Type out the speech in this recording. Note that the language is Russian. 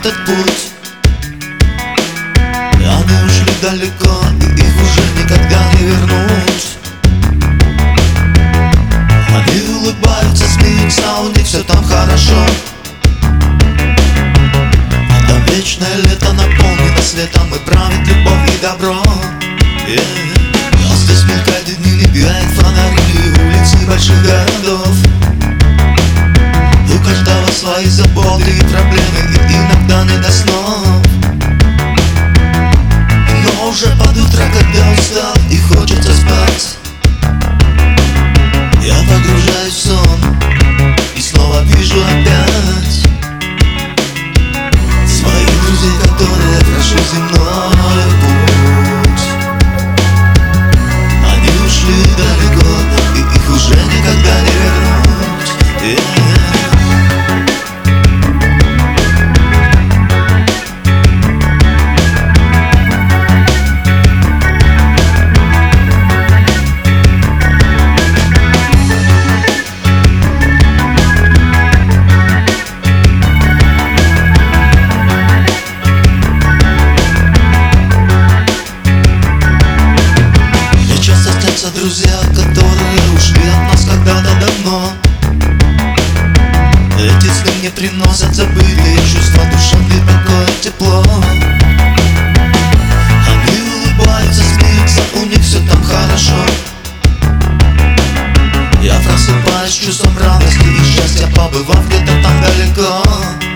этот путь. Они ушли далеко, и их уже никогда не вернуть. Они улыбаются, смеются, у них все там хорошо. Там вечное лето наполнено светом И правит любовь и добро. Yeah. Но здесь мелькают дни, не бегают фонари Улицы больших городов твои заботы и проблемы и Иногда не до сна друзья, которые ушли от нас когда-то давно. Эти сны мне приносят забытые чувства душевные, такое тепло. Они улыбаются, смеются, у них все там хорошо. Я просыпаюсь чувством радости и счастья, побывав где-то там далеко.